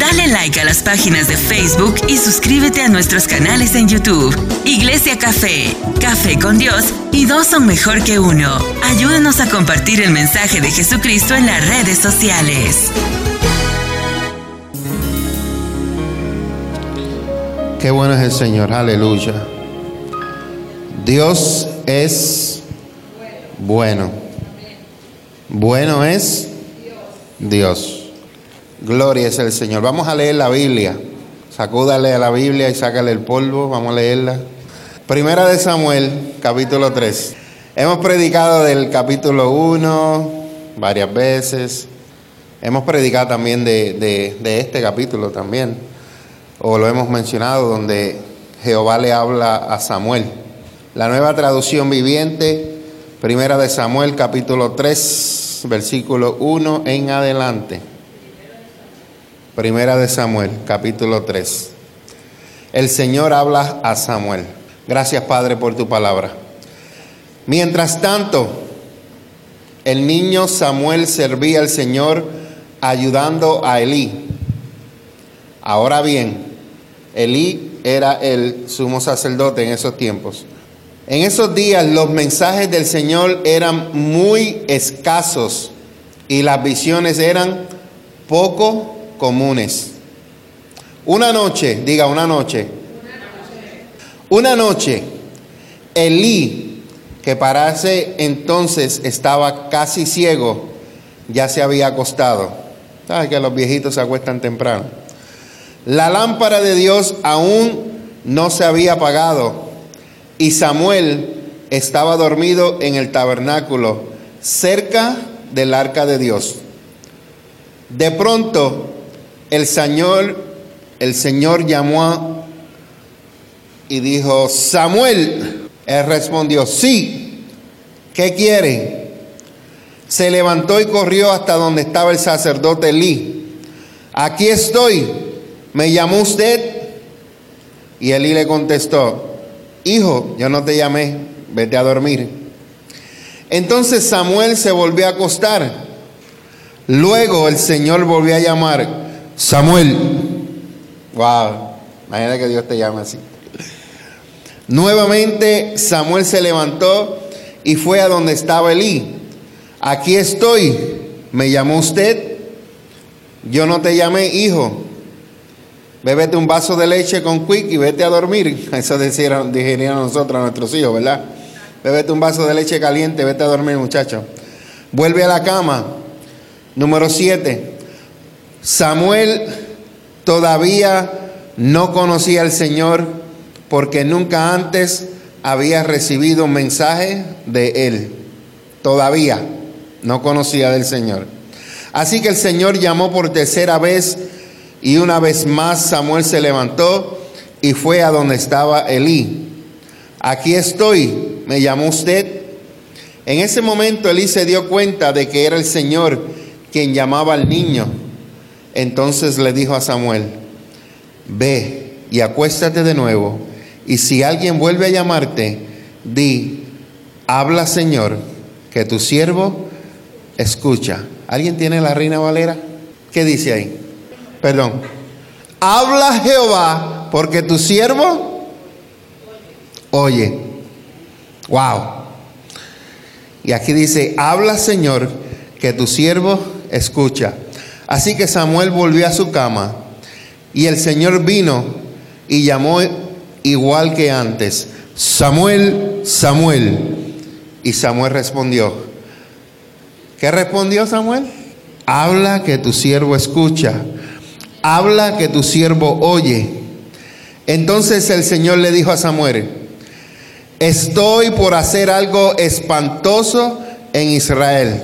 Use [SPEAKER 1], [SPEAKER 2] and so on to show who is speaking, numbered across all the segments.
[SPEAKER 1] Dale like a las páginas de Facebook y suscríbete a nuestros canales en YouTube. Iglesia Café, Café con Dios y dos son mejor que uno. Ayúdanos a compartir el mensaje de Jesucristo en las redes sociales.
[SPEAKER 2] Qué bueno es el Señor, aleluya. Dios es bueno. Bueno es Dios. Gloria es el Señor. Vamos a leer la Biblia. Sacúdale a la Biblia y sácale el polvo. Vamos a leerla. Primera de Samuel, capítulo 3. Hemos predicado del capítulo 1 varias veces. Hemos predicado también de, de, este capítulo también o lo hemos mencionado, donde Jehová le habla a Samuel. La nueva traducción viviente, primera de Samuel, capítulo 3, versículo 1 en adelante. Primera de Samuel, capítulo 3. El Señor habla a Samuel. Gracias, Padre, por tu palabra. Mientras tanto, el niño Samuel servía al Señor ayudando a Elí. Ahora bien, Elí era el sumo sacerdote en esos tiempos. En esos días los mensajes del Señor eran muy escasos y las visiones eran poco comunes. Una noche, diga una noche, una noche, Elí, que parece entonces estaba casi ciego, ya se había acostado. ¿Sabes que los viejitos se acuestan temprano? La lámpara de Dios aún no se había apagado y Samuel estaba dormido en el tabernáculo cerca del arca de Dios. De pronto el Señor, el Señor llamó y dijo, Samuel, él respondió, sí, ¿qué quiere? Se levantó y corrió hasta donde estaba el sacerdote Elí. Aquí estoy, ¿me llamó usted? Y Elí le contestó, hijo, yo no te llamé, vete a dormir. Entonces Samuel se volvió a acostar. Luego el Señor volvió a llamar, Samuel. Wow, imagina que Dios te llama así. Nuevamente Samuel se levantó y fue a donde estaba Elí. Aquí estoy, ¿me llamó usted? Yo no te llamé, hijo. Bébete un vaso de leche con quick y vete a dormir. Eso dijeron, dijeron nosotros a nuestros hijos, ¿verdad? Bébete un vaso de leche caliente, vete a dormir, muchacho. Vuelve a la cama. Número 7. Samuel todavía no conocía al Señor porque nunca antes había recibido un mensaje de Él. Todavía no conocía del Señor. Así que el Señor llamó por tercera vez y una vez más Samuel se levantó y fue a donde estaba Elí. Aquí estoy, me llamó usted. En ese momento Elí se dio cuenta de que era el Señor quien llamaba al niño. Entonces le dijo a Samuel, ve y acuéstate de nuevo, y si alguien vuelve a llamarte, di, habla Señor, que tu siervo escucha. ¿Alguien tiene la reina Valera? ¿Qué dice ahí? Perdón. Habla Jehová, porque tu siervo oye. Wow. Y aquí dice, habla Señor, que tu siervo escucha. Así que Samuel volvió a su cama y el Señor vino y llamó igual que antes, Samuel, Samuel. Y Samuel respondió, ¿qué respondió Samuel? Habla que tu siervo escucha habla que tu siervo oye. Entonces el Señor le dijo a Samuel, estoy por hacer algo espantoso en Israel.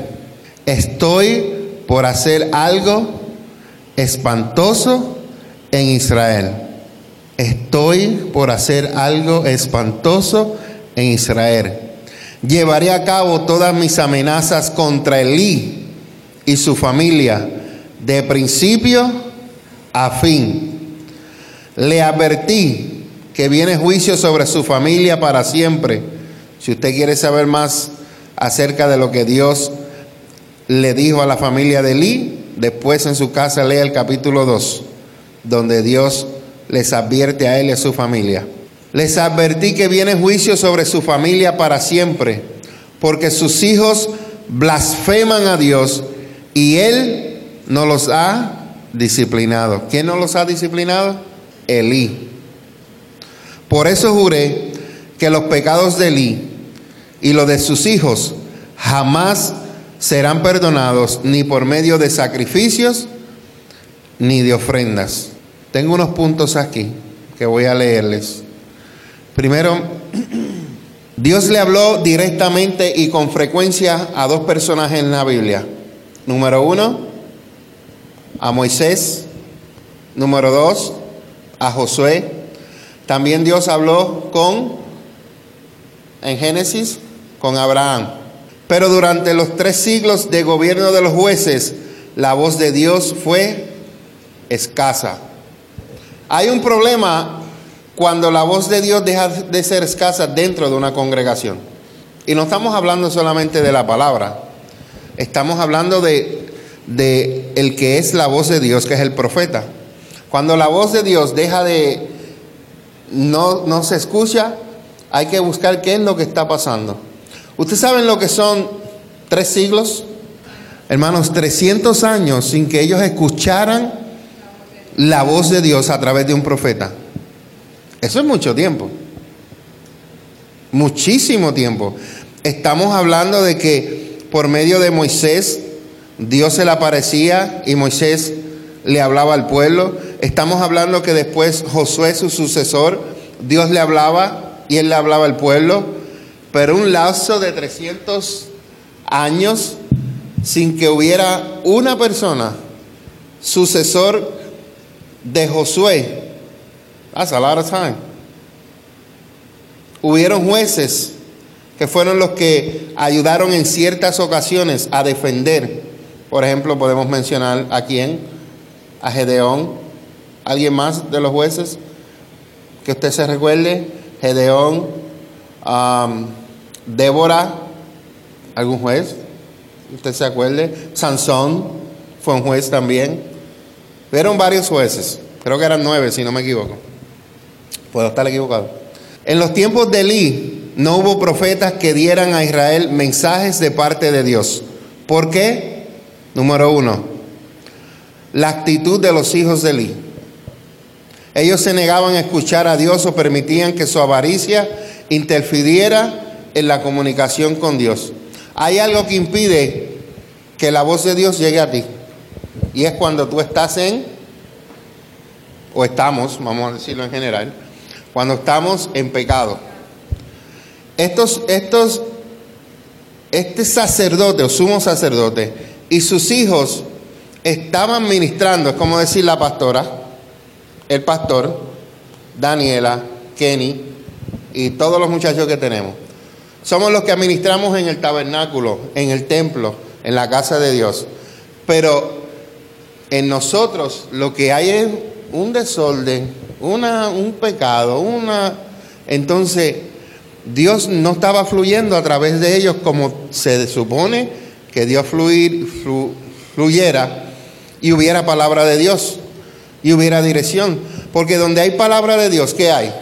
[SPEAKER 2] Estoy por hacer algo espantoso en Israel. Estoy por hacer algo espantoso en Israel. Llevaré a cabo todas mis amenazas contra Elí y su familia, de principio a fin. Le advertí que viene juicio sobre su familia para siempre. Si usted quiere saber más acerca de lo que Dios le dijo a la familia de Elí, después en su casa lea el capítulo 2. donde Dios les advierte a él y a su familia. Les advertí que viene juicio sobre su familia para siempre, porque sus hijos blasfeman a Dios y él no los ha disciplinado. ¿Quién no los ha disciplinado? Elí. Por eso juré que los pecados de Elí y los de sus hijos jamás serán perdonados ni por medio de sacrificios ni de ofrendas. Tengo unos puntos aquí que voy a leerles. Primero, Dios le habló directamente y con frecuencia a dos personajes en la Biblia. Número uno, a Moisés. Número dos, a Josué. También Dios habló con, en Génesis, con Abraham. Pero durante los tres siglos de gobierno de los jueces, la voz de Dios fue escasa. Hay un problema cuando la voz de Dios deja de ser escasa dentro de una congregación. Y no estamos hablando solamente de la palabra, estamos hablando de, de el que es la voz de Dios, que es el profeta. Cuando la voz de Dios deja de, no, no se escucha, hay que buscar qué es lo que está pasando. ¿Ustedes saben lo que son tres siglos? Hermanos, 300 años sin que ellos escucharan la voz de Dios a través de un profeta. Eso es mucho tiempo. Muchísimo tiempo. Estamos hablando de que por medio de Moisés Dios se le aparecía y Moisés le hablaba al pueblo. Estamos hablando que después Josué, su sucesor, Dios le hablaba y él le hablaba al pueblo pero un lazo de 300 años sin que hubiera una persona sucesor de Josué. That's a lot of time. Hubieron jueces que fueron los que ayudaron en ciertas ocasiones a defender. Por ejemplo, podemos mencionar a quién, a Gedeón, alguien más de los jueces que usted se recuerde, Gedeón, um, Débora, algún juez, usted se acuerde, Sansón fue un juez también. Fueron varios jueces, creo que eran nueve si no me equivoco. Puedo estar equivocado. En los tiempos de Elí no hubo profetas que dieran a Israel mensajes de parte de Dios. ¿Por qué? Número uno, la actitud de los hijos de Elí. Ellos se negaban a escuchar a Dios o permitían que su avaricia interfiriera en la comunicación con Dios. Hay algo que impide que la voz de Dios llegue a ti. Y es cuando tú estás en, o estamos, vamos a decirlo en general, cuando estamos en pecado. Estos, estos, este sacerdote o sumo sacerdote y sus hijos estaban ministrando, es como decir la pastora, el pastor, Daniela, Kenny y todos los muchachos que tenemos somos los que administramos en el tabernáculo, en el templo, en la casa de Dios. Pero en nosotros lo que hay es un desorden, una, un pecado, una... Entonces, Dios no estaba fluyendo a través de ellos como se supone que Dios fluir, fluyera y hubiera palabra de Dios y hubiera dirección. Porque donde hay palabra de Dios, ¿qué hay?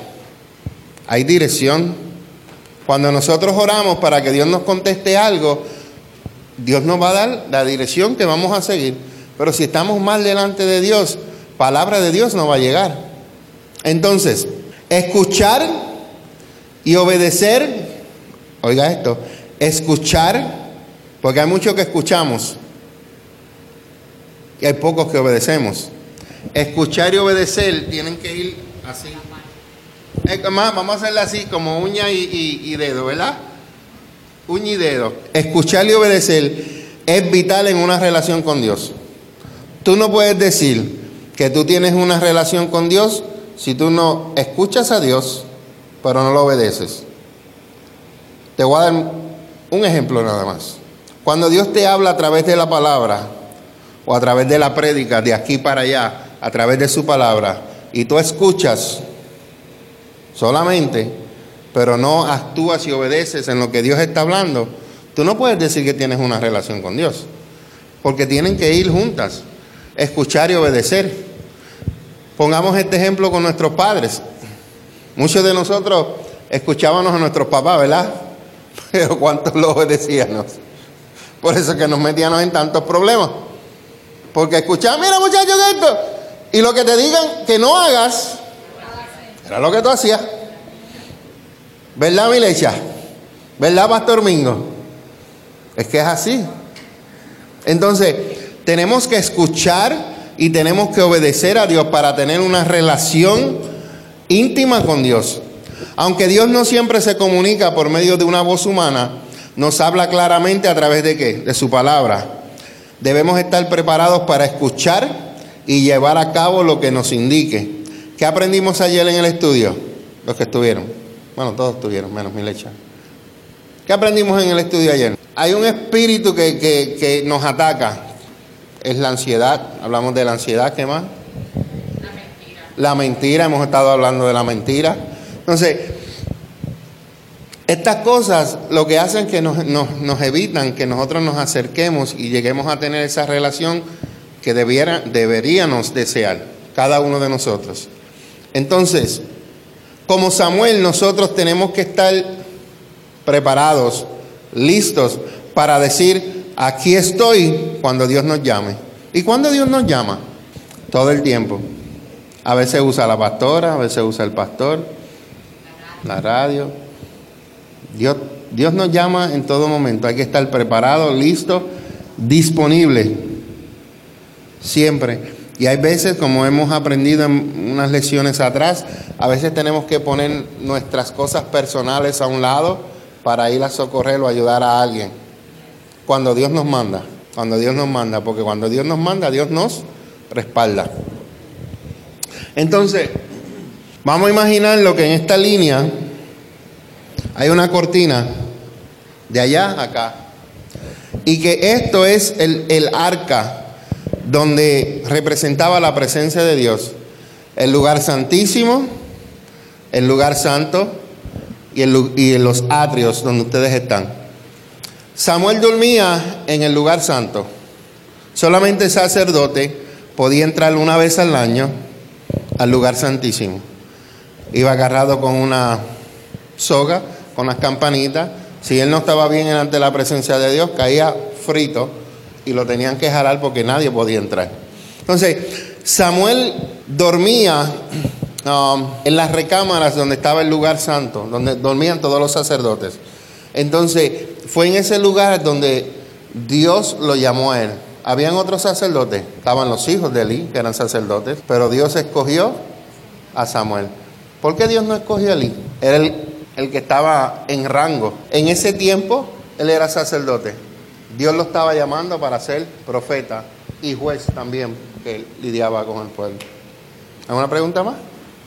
[SPEAKER 2] Hay dirección, cuando nosotros oramos para que Dios nos conteste algo, Dios nos va a dar la dirección que vamos a seguir. Pero si estamos mal delante de Dios, palabra de Dios no va a llegar. Entonces, escuchar y obedecer, oiga esto, escuchar, porque hay muchos que escuchamos y hay pocos que obedecemos. Escuchar y obedecer tienen que ir así vamos a hacerla así, como uña y, dedo, ¿verdad? Uña y dedo. Escuchar y obedecer es vital en una relación con Dios. Tú no puedes decir que tú tienes una relación con Dios si tú no escuchas a Dios, pero no lo obedeces. Te voy a dar un ejemplo nada más. Cuando Dios te habla a través de la palabra o a través de la prédica, de aquí para allá, a través de su palabra, y tú escuchas, solamente, pero no actúas y obedeces en lo que Dios está hablando, tú no puedes decir que tienes una relación con Dios, porque tienen que ir juntas, escuchar y obedecer. Pongamos este ejemplo con nuestros padres. Muchos de nosotros escuchábamos a nuestros papás, ¿verdad? Pero ¿cuántos lo obedecíamos? Por eso que nos metíamos en tantos problemas. Porque escuchaban, mira muchachos, esto. Y lo que te digan que no hagas, era lo que tú hacías. ¿Verdad, Milecha? ¿Verdad, Pastor Mingo? Es que es así. Entonces, tenemos que escuchar y tenemos que obedecer a Dios para tener una relación íntima con Dios. Aunque Dios no siempre se comunica por medio de una voz humana, nos habla claramente a través de qué? De su palabra. Debemos estar preparados para escuchar y llevar a cabo lo que nos indique. ¿Qué aprendimos ayer en el estudio? Los que estuvieron. Bueno, todos estuvieron, menos mi lecha. ¿Qué aprendimos en el estudio ayer? Hay un espíritu que, que nos ataca. Es la ansiedad. Hablamos de la ansiedad, ¿qué más? La mentira. La mentira, hemos estado hablando de la mentira. Entonces, estas cosas lo que hacen que nos, nos, evitan que nosotros nos acerquemos y lleguemos a tener esa relación que debiera, deberíamos desear, cada uno de nosotros. Entonces, como Samuel, nosotros tenemos que estar preparados, listos para decir, aquí estoy cuando Dios nos llame. ¿Y cuando Dios nos llama? Todo el tiempo. A veces usa la pastora, a veces usa el pastor, la radio Dios, Dios nos llama en todo momento. Hay que estar preparado, listo, disponible. Siempre. Y hay veces, como hemos aprendido en unas lecciones atrás, a veces tenemos que poner nuestras cosas personales a un lado para ir a socorrer o ayudar a alguien. Cuando Dios nos manda, cuando Dios nos manda, porque cuando Dios nos manda, Dios nos respalda. Entonces, vamos a imaginar lo que en esta línea hay una cortina de allá a acá. Y que esto es el, arca donde representaba la presencia de Dios. El lugar santísimo, el lugar santo y, y en los atrios donde ustedes están. Samuel dormía en el lugar santo. Solamente el sacerdote podía entrar una vez al año al lugar santísimo. Iba agarrado con una soga con las campanitas. Si él no estaba bien ante la presencia de Dios, caía frito y lo tenían que jalar porque nadie podía entrar. Entonces, Samuel dormía um, en las recámaras donde estaba el lugar santo, donde dormían todos los sacerdotes. Entonces, fue en ese lugar donde Dios lo llamó a él. Habían otros sacerdotes, estaban los hijos de Eli, que eran sacerdotes, pero Dios escogió a Samuel. ¿Por qué Dios no escogió a Eli? Era el el que estaba en rango. En ese tiempo él era sacerdote. Dios lo estaba llamando para ser profeta y juez también, que lidiaba con el pueblo. ¿Alguna pregunta más?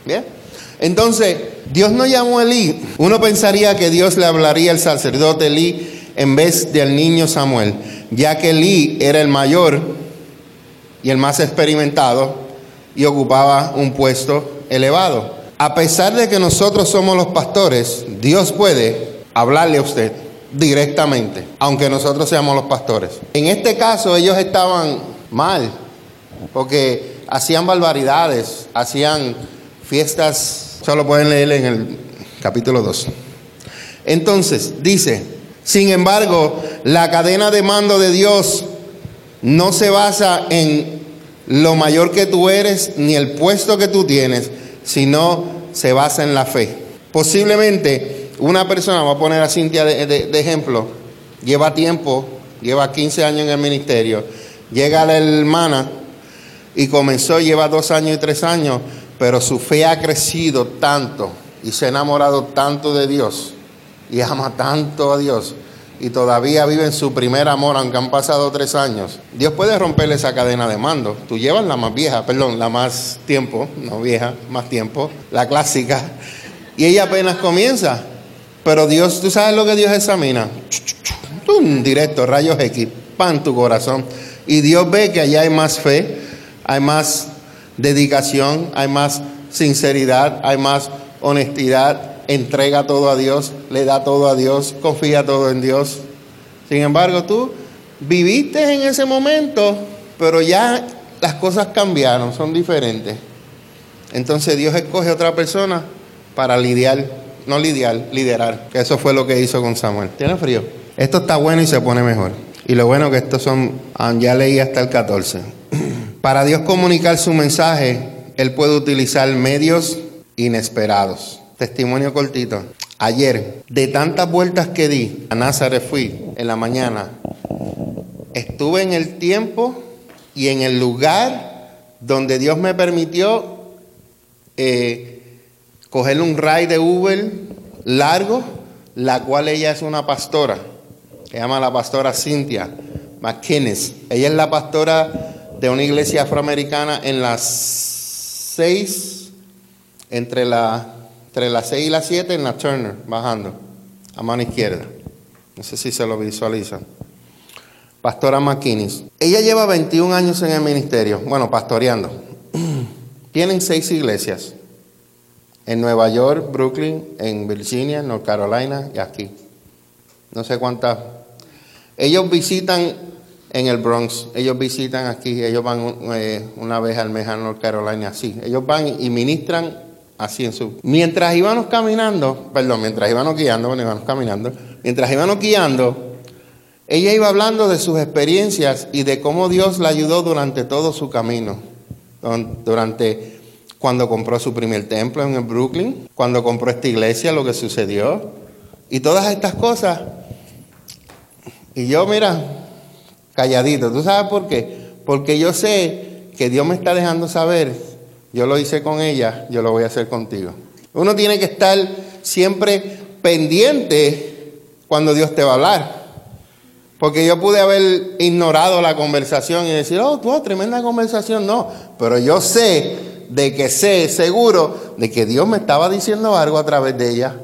[SPEAKER 2] Bien. Entonces, Dios no llamó a Elí. Uno pensaría que Dios le hablaría al sacerdote Elí en vez del niño Samuel, ya que Elí era el mayor y el más experimentado y ocupaba un puesto elevado. A pesar de que nosotros somos los pastores, Dios puede hablarle a usted directamente, aunque nosotros seamos los pastores. En este caso ellos estaban mal, porque hacían barbaridades, hacían fiestas, solo pueden leer en el capítulo 2. Entonces, dice, sin embargo, la cadena de mando de Dios no se basa en lo mayor que tú eres ni el puesto que tú tienes, sino se basa en la fe. Posiblemente una persona, va a poner a Cintia de, ejemplo, lleva tiempo, lleva 15 años en el ministerio, llega la hermana y comenzó, lleva dos años y tres años, pero su fe ha crecido tanto y se ha enamorado tanto de Dios y ama tanto a Dios y todavía vive en su primer amor, aunque han pasado tres años, Dios puede romperle esa cadena de mando. Tú llevas la más vieja, perdón, la más tiempo, no vieja, más tiempo, la clásica, y ella apenas comienza. Pero Dios, tú sabes lo que Dios examina. Directo, rayos X, pan tu corazón. Y Dios ve que allá hay más fe, hay más dedicación, hay más sinceridad, hay más honestidad, entrega todo a Dios, le da todo a Dios, confía todo en Dios. Sin embargo, tú viviste en ese momento, pero ya las cosas cambiaron, son diferentes. entonces Dios escoge a otra persona para lidiar, no lidiar, liderar. Que eso fue lo que hizo con Samuel. ¿Tiene frío? Esto está bueno y se pone mejor. Y lo bueno que estos son, ah, ya leí hasta el 14. Para Dios comunicar su mensaje, Él puede utilizar medios inesperados. Testimonio cortito. Ayer, de tantas vueltas que di, a Nazaret fui en la mañana, estuve en el tiempo y en el lugar donde Dios me permitió eh, coger un ride de Uber largo, la cual ella es una pastora, se llama la pastora Cynthia McKinnis. Ella es la pastora de una iglesia afroamericana en las seis, entre, la, entre las seis y las siete en la Turner, bajando, a mano izquierda. No sé si se lo visualizan. Pastora McKinnis. Ella lleva 21 años en el ministerio, bueno, pastoreando. Tienen seis iglesias. En Nueva York, Brooklyn, en Virginia, North Carolina y aquí. No sé cuántas. Ellos visitan en el Bronx, ellos visitan aquí, ellos van eh, una vez al mes a North Carolina, así. Ellos van y ministran así en su... Mientras íbamos caminando, perdón, mientras íbamos guiando, bueno, íbamos caminando, mientras íbamos guiando, ella iba hablando de sus experiencias y de cómo Dios la ayudó durante todo su camino. Durante cuando compró su primer templo en Brooklyn, cuando compró esta iglesia, lo que sucedió. Y todas estas cosas. Y yo, mira, calladito. ¿Tú sabes por qué? Porque yo sé que Dios me está dejando saber, yo lo hice con ella, yo lo voy a hacer contigo. Uno tiene que estar siempre pendiente cuando Dios te va a hablar. Porque yo pude haber ignorado la conversación y decir, oh, tú, tremenda conversación. No, pero yo sé de que sé seguro de que Dios me estaba diciendo algo a través de ella.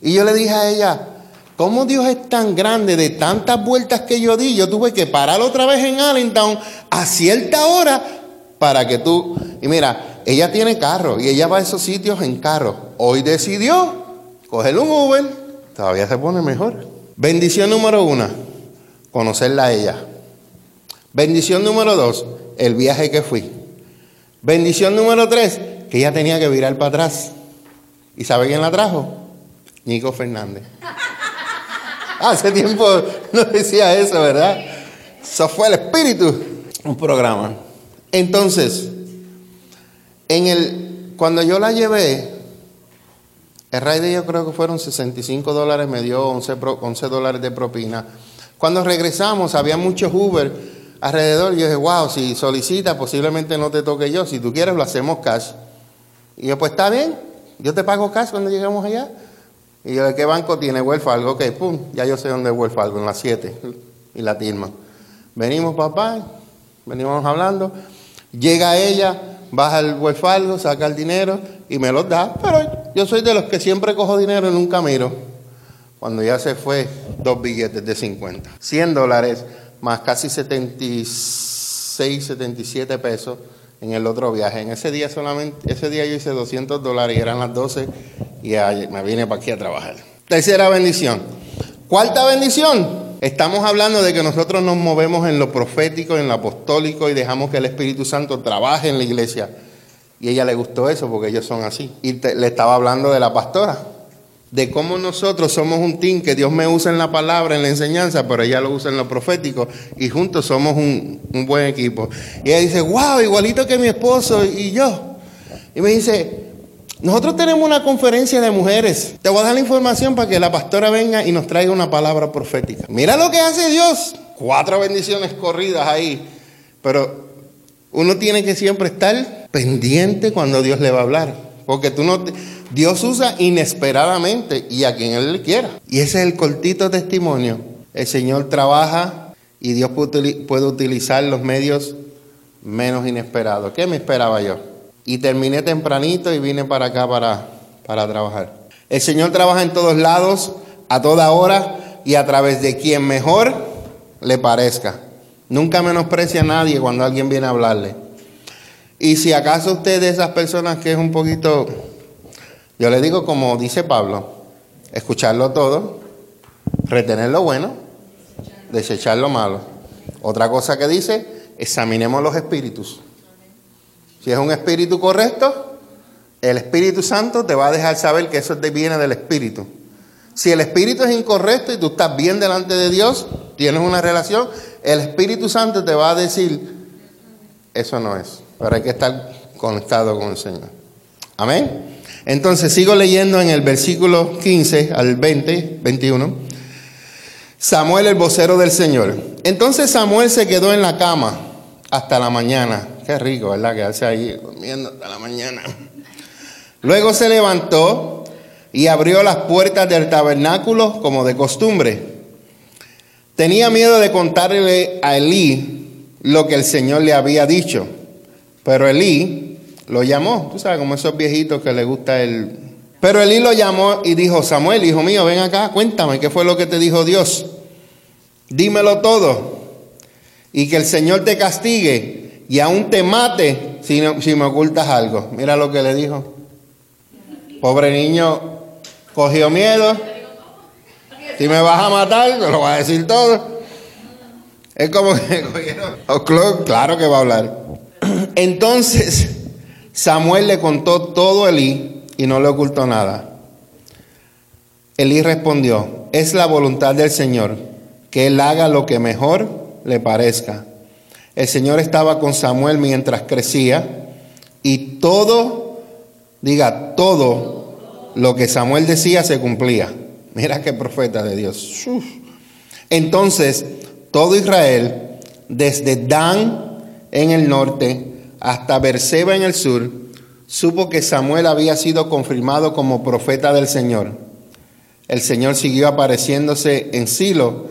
[SPEAKER 2] Y yo le dije a ella, ¿cómo Dios es tan grande de tantas vueltas que yo di? Yo tuve que parar otra vez en Allentown a cierta hora para que tú... Y mira, ella tiene carro y ella va a esos sitios en carro. Hoy decidió coger un Uber, todavía se pone mejor. Bendición número uno conocerla a ella. Bendición número dos, el viaje que fui. Bendición número tres, que ella tenía que virar para atrás. ¿Y sabe quién la trajo? Nico Fernández. Hace tiempo no decía eso, ¿verdad? Eso fue el espíritu. Un programa. Entonces, en el, cuando yo la llevé, el rey de yo creo que fueron 65 dólares, me dio 11, 11 dólares de propina. Cuando regresamos había muchos Uber alrededor. Y yo dije, wow, si solicita, posiblemente no te toque yo. Si tú quieres, lo hacemos cash. Y yo, pues está bien, yo te pago cash cuando lleguemos allá. Y yo, ¿de qué banco tiene Welfargo? Ok, pum, ya yo sé dónde es Welfargo, en las 7. Y la tilma. Venimos, papá, venimos hablando. Llega ella, baja el Welfargo, saca el dinero y me lo da. Pero yo soy de los que siempre cojo dinero y nunca miro cuando ya se fue, dos billetes de 50. 100 dólares más casi 76, 77 pesos en el otro viaje. En ese día solamente, ese día yo hice 200 dólares y eran las 12 y me vine para aquí a trabajar. Tercera bendición. Cuarta bendición. Estamos hablando de que nosotros nos movemos en lo profético, en lo apostólico y dejamos que el Espíritu Santo trabaje en la iglesia. Y ella le gustó eso porque ellos son así. Y le estaba hablando de la pastora de cómo nosotros somos un team que Dios me usa en la palabra, en la enseñanza, pero ella lo usa en lo profético y juntos somos un, buen equipo. Y ella dice, wow, igualito que mi esposo y yo. Y me dice, nosotros tenemos una conferencia de mujeres. Te voy a dar la información para que la pastora venga y nos traiga una palabra profética. Mira lo que hace Dios. Cuatro bendiciones corridas ahí. Pero uno tiene que siempre estar pendiente cuando Dios le va a hablar. Porque tú no... Dios usa inesperadamente y a quien Él quiera. Y ese es el cortito testimonio. El Señor trabaja y Dios puede utilizar los medios menos inesperados. ¿Qué me esperaba yo? Y terminé tempranito y vine para acá para, para trabajar. El Señor trabaja en todos lados, a toda hora y a través de quien mejor le parezca. Nunca menosprecia a nadie cuando alguien viene a hablarle. Y si acaso usted de esas personas que es un poquito yo le digo, como dice Pablo, escucharlo todo, retener lo bueno, desechar lo malo. Otra cosa que dice, examinemos los espíritus. Si es un espíritu correcto, El Espíritu Santo te va a dejar saber que eso viene del Espíritu. Si el Espíritu es incorrecto y tú estás bien delante de Dios, tienes una relación, el Espíritu Santo te va a decir, eso no es. Pero hay que estar conectado con el Señor. Amén. Entonces sigo leyendo en el versículo 15 al 20, 21. Samuel el vocero del Señor. Entonces Samuel se quedó en la cama hasta la mañana. Qué rico, ¿verdad? Quedarse ahí durmiendo hasta la mañana. Luego se levantó y abrió las puertas del tabernáculo como de costumbre. Tenía miedo de contarle a Elí lo que el Señor le había dicho, pero Elí lo llamó. Tú sabes, como esos viejitos que le gusta el... Pero Elí lo llamó y dijo, Samuel, hijo mío, ven acá, cuéntame qué fue lo que te dijo Dios. Dímelo todo. Y que el Señor te castigue y aún te mate si, si me ocultas algo. Mira lo que le dijo. Pobre niño, cogió miedo. Si me vas a matar, me lo va a decir todo. Es como que oh, claro que va a hablar. Entonces Samuel le contó todo a Elí y no le ocultó nada. Elí respondió, es la voluntad del Señor que él haga lo que mejor le parezca. El Señor estaba con Samuel mientras crecía y todo Diga, todo lo que Samuel decía se cumplía. Mira qué profeta de Dios. Entonces, todo Israel, desde Dan en el norte hasta Berseba en el sur, supo que Samuel había sido confirmado como profeta del Señor. El Señor siguió apareciéndose en Silo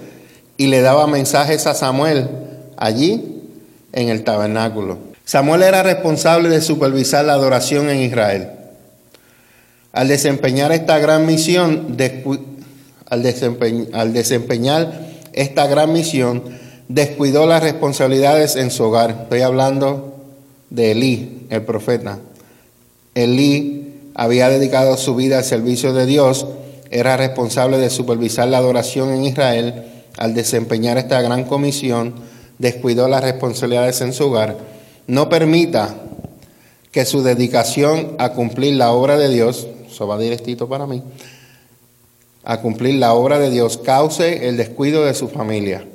[SPEAKER 2] y le daba mensajes a Samuel allí en el tabernáculo. Samuel era responsable de supervisar la adoración en Israel. Al desempeñar esta gran misión, al, desempeñar esta gran misión, descuidó las responsabilidades en su hogar. Estoy hablando de Elí, el profeta. Elí había dedicado su vida al servicio de Dios, era responsable de supervisar la adoración en Israel. Al desempeñar esta gran comisión, descuidó las responsabilidades en su hogar. No permita que su dedicación a cumplir la obra de Dios eso va directito para mí, a cumplir la obra de Dios, cause el descuido de su familia.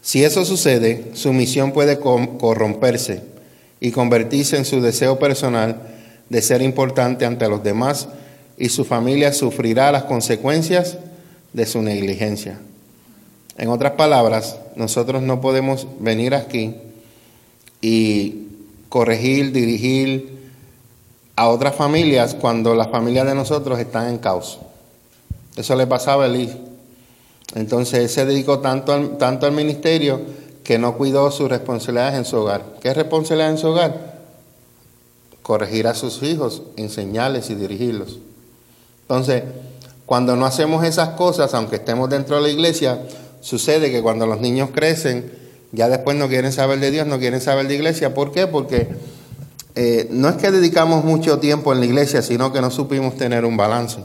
[SPEAKER 2] Si eso sucede, su misión puede corromperse y convertirse en su deseo personal de ser importante ante los demás y su familia sufrirá las consecuencias de su negligencia. En otras palabras, nosotros no podemos venir aquí y corregir, dirigir, a otras familias cuando las familias de nosotros están en caos. Eso le pasaba a Elí. Entonces él se dedicó tanto al, tanto al ministerio que no cuidó sus responsabilidades en su hogar. ¿Qué responsabilidad en su hogar? Corregir a sus hijos, enseñarles y dirigirlos. Entonces, cuando no hacemos esas cosas, aunque estemos dentro de la iglesia, sucede que cuando los niños crecen, ya después no quieren saber de Dios, no quieren saber de iglesia. ¿Por qué? Porque eh, no es que dedicamos mucho tiempo en la iglesia, sino que no supimos tener un balance.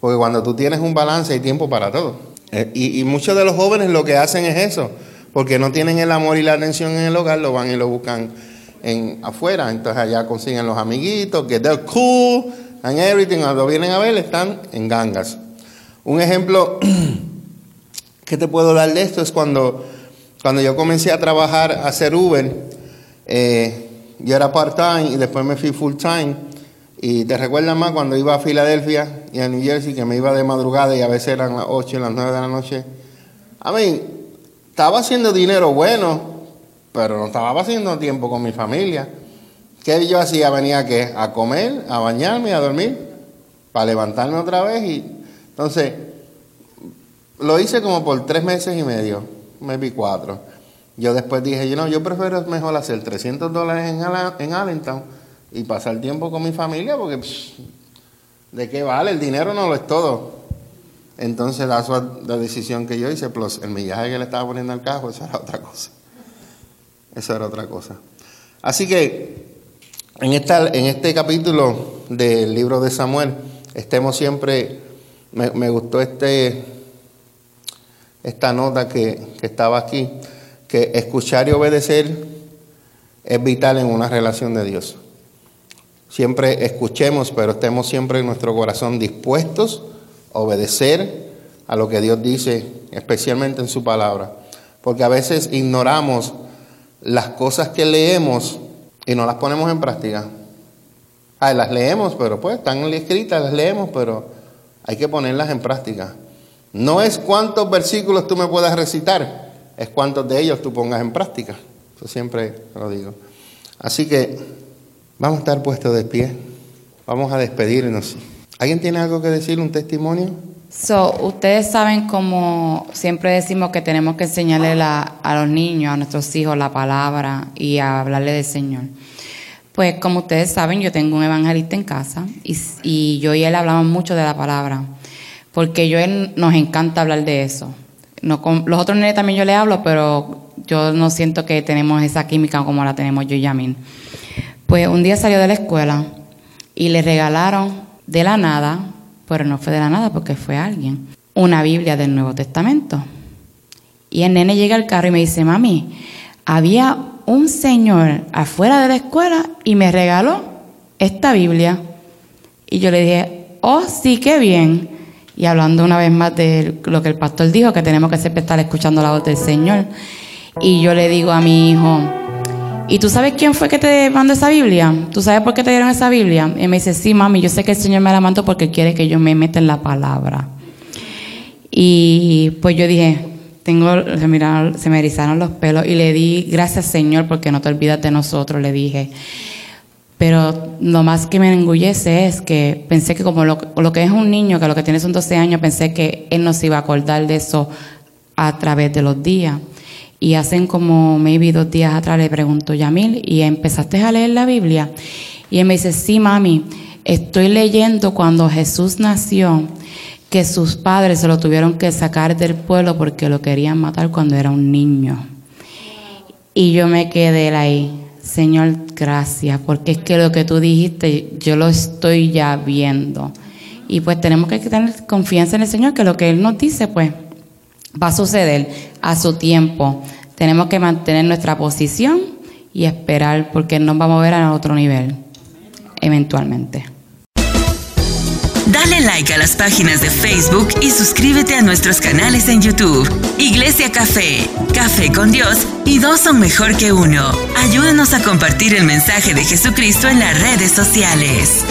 [SPEAKER 2] Porque cuando tú tienes un balance hay tiempo para todo. Eh, y, muchos de los jóvenes lo que hacen es eso, porque no tienen el amor y la atención en el hogar, lo van y lo buscan en afuera. Entonces allá consiguen los amiguitos, que they're cool and everything. Cuando vienen a ver, están en gangas. Un ejemplo que te puedo dar de esto es cuando, cuando yo comencé a trabajar, a hacer Uber. Eh, yo era part-time y después me fui full-time. Y te recuerdas más cuando iba a Filadelfia y a New Jersey, que me iba de madrugada y a veces eran las 8 y las 9 de la noche. A mí, estaba haciendo dinero bueno, pero no estaba haciendo tiempo con mi familia. ¿Qué yo hacía? Venía ¿qué? a comer, a bañarme, a dormir, para levantarme otra vez. Y entonces, lo hice como por tres meses y medio, maybe cuatro. Yo después dije, yo no, yo prefiero mejor hacer 300 dólares en, en Allentown y pasar tiempo con mi familia porque ¿de qué vale? El dinero no lo es todo. Entonces la, la decisión que yo hice, plus el millaje que le estaba poniendo al carro, eso era otra cosa. Eso era otra cosa. Así que en, esta, en este capítulo del libro de Samuel, estemos siempre, me, me gustó este, esta nota que, que estaba aquí que escuchar y obedecer es vital en una relación de Dios. siempre escuchemos, pero estemos siempre en nuestro corazón dispuestos obedecer a lo que Dios dice, especialmente en su palabra. Porque a veces ignoramos las cosas que leemos y no las ponemos en práctica. Ah, las leemos, pero pues están escritas, las leemos, pero hay que ponerlas en práctica. No es cuántos versículos tú me puedas recitar, es cuántos de ellos tú pongas en práctica. Eso siempre lo digo. Así que vamos a estar puestos de pie. Vamos a despedirnos. ¿Alguien tiene algo que decir, un testimonio?
[SPEAKER 3] So, ustedes saben como siempre decimos que tenemos que enseñarle a los niños, a nuestros hijos la palabra y a hablarle del Señor. Pues como ustedes saben, yo tengo un evangelista en casa y, yo y él hablamos mucho de la palabra, porque yo él nos encanta hablar de eso. Los otros nenes también yo le hablo, pero yo no siento que tenemos esa química como la tenemos yo y Yamin. Pues un día salió de la escuela y le regalaron de la nada pero no fue de la nada porque fue alguien, una Biblia del Nuevo Testamento. Y el nene llega al carro y me dice, mami, había un señor afuera de la escuela y me regaló esta Biblia. Y yo le dije, oh, sí, qué bien. Y hablando una vez más de lo que el pastor dijo, que tenemos que siempre estar escuchando la voz del Señor. Y yo le digo a mi hijo, ¿Y tú sabes quién fue que te mandó esa Biblia? ¿Tú sabes por qué te dieron esa Biblia? Y me dice, sí, mami, yo sé que el Señor me la mandó porque quiere que yo me meta en la palabra. Y pues yo dije, tengo, se, miraron, se me erizaron los pelos y le di, gracias Señor, porque no te olvidas de nosotros, le dije. Pero lo más que me engullece es que pensé que como lo, lo que es un niño, que lo que tiene son 12 años, pensé que él no se iba a acordar de eso a través de los días. Y hacen como maybe dos días atrás le pregunto, Yamil, ¿y empezaste a leer la Biblia? Y él me dice, sí, mami, estoy leyendo cuando Jesús nació, que sus padres se lo tuvieron que sacar del pueblo porque lo querían matar cuando era un niño. Y yo me quedé ahí, Señor, gracias, porque es que lo que tú dijiste, yo lo estoy ya viendo. Y pues tenemos que tener confianza en el Señor, que lo que Él nos dice, pues va a suceder a su tiempo. Tenemos que mantener nuestra posición y esperar porque nos va a mover a otro nivel, eventualmente.
[SPEAKER 1] Dale like a las páginas de Facebook y suscríbete a nuestros canales en YouTube. Iglesia Café, Café con Dios y dos son mejor que uno. Ayúdanos a compartir el mensaje de Jesucristo en las redes sociales.